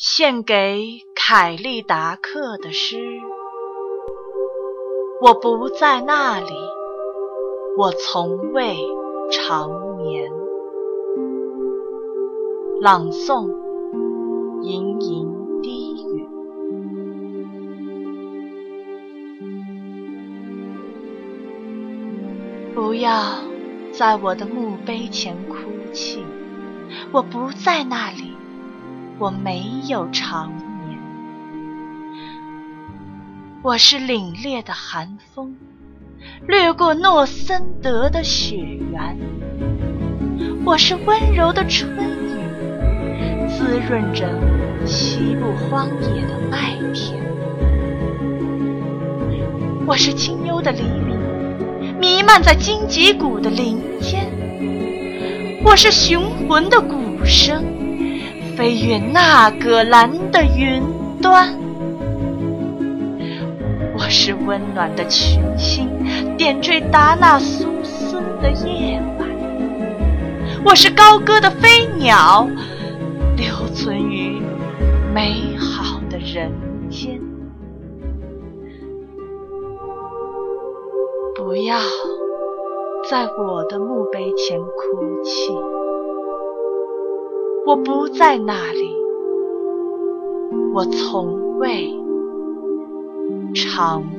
献给凯利达克的诗。我不在那里，我从未长眠。朗诵：盈盈低语。不要在我的墓碑前哭泣，我不在那里。我没有长眠，我是凛冽的寒风，掠过诺森德的雪原；我是温柔的春雨，滋润着西部荒野的麦田；我是清幽的黎明，弥漫在荆棘谷的林间；我是雄浑的鼓声。飞越那葛兰的云端，我是温暖的群星，点缀达纳苏斯的夜晚；我是高歌的飞鸟，留存于美好的人间。不要在我的墓碑前哭泣。我不在那里，我从未尝。